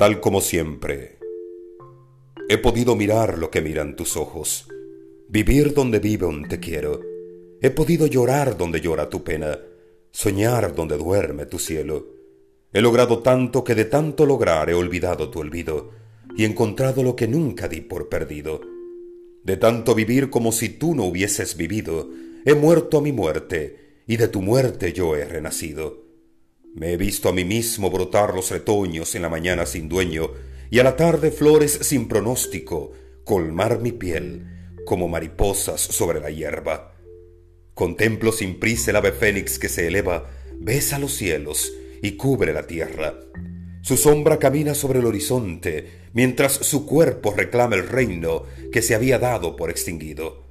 tal como siempre. He podido mirar lo que miran tus ojos, vivir donde vive un te quiero. He podido llorar donde llora tu pena, soñar donde duerme tu cielo. He logrado tanto que de tanto lograr he olvidado tu olvido y encontrado lo que nunca di por perdido. De tanto vivir como si tú no hubieses vivido, he muerto a mi muerte y de tu muerte yo he renacido. Me he visto a mí mismo brotar los retoños en la mañana sin dueño y a la tarde flores sin pronóstico colmar mi piel como mariposas sobre la hierba. Contemplo sin prisa el ave fénix que se eleva, besa los cielos y cubre la tierra. Su sombra camina sobre el horizonte mientras su cuerpo reclama el reino que se había dado por extinguido.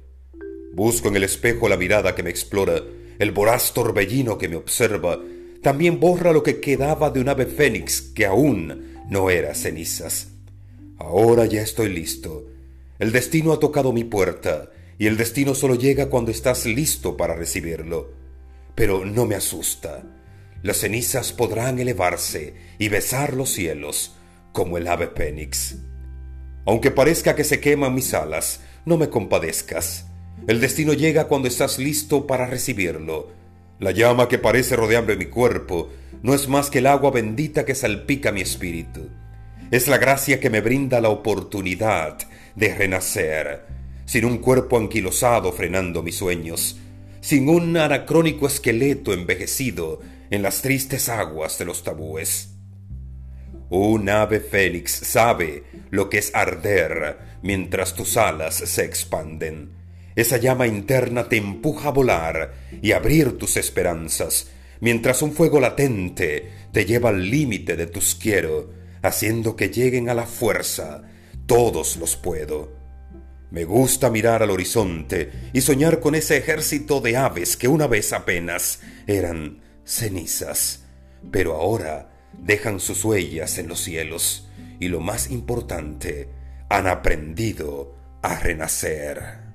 Busco en el espejo la mirada que me explora, el voraz torbellino que me observa, también borra lo que quedaba de un ave fénix que aún no era cenizas. Ahora ya estoy listo. El destino ha tocado mi puerta, y el destino solo llega cuando estás listo para recibirlo. Pero no me asusta. Las cenizas podrán elevarse y besar los cielos como el ave fénix. Aunque parezca que se queman mis alas, no me compadezcas. El destino llega cuando estás listo para recibirlo la llama que parece rodearme mi cuerpo no es más que el agua bendita que salpica mi espíritu. Es la gracia que me brinda la oportunidad de renacer, sin un cuerpo anquilosado frenando mis sueños, sin un anacrónico esqueleto envejecido en las tristes aguas de los tabúes. Un ave fénix sabe lo que es arder mientras tus alas se expanden esa llama interna te empuja a volar y abrir tus esperanzas, mientras un fuego latente te lleva al límite de tus quiero, haciendo que lleguen a la fuerza todos los puedo. Me gusta mirar al horizonte y soñar con ese ejército de aves que una vez apenas eran cenizas, pero ahora dejan sus huellas en los cielos y lo más importante, han aprendido a renacer.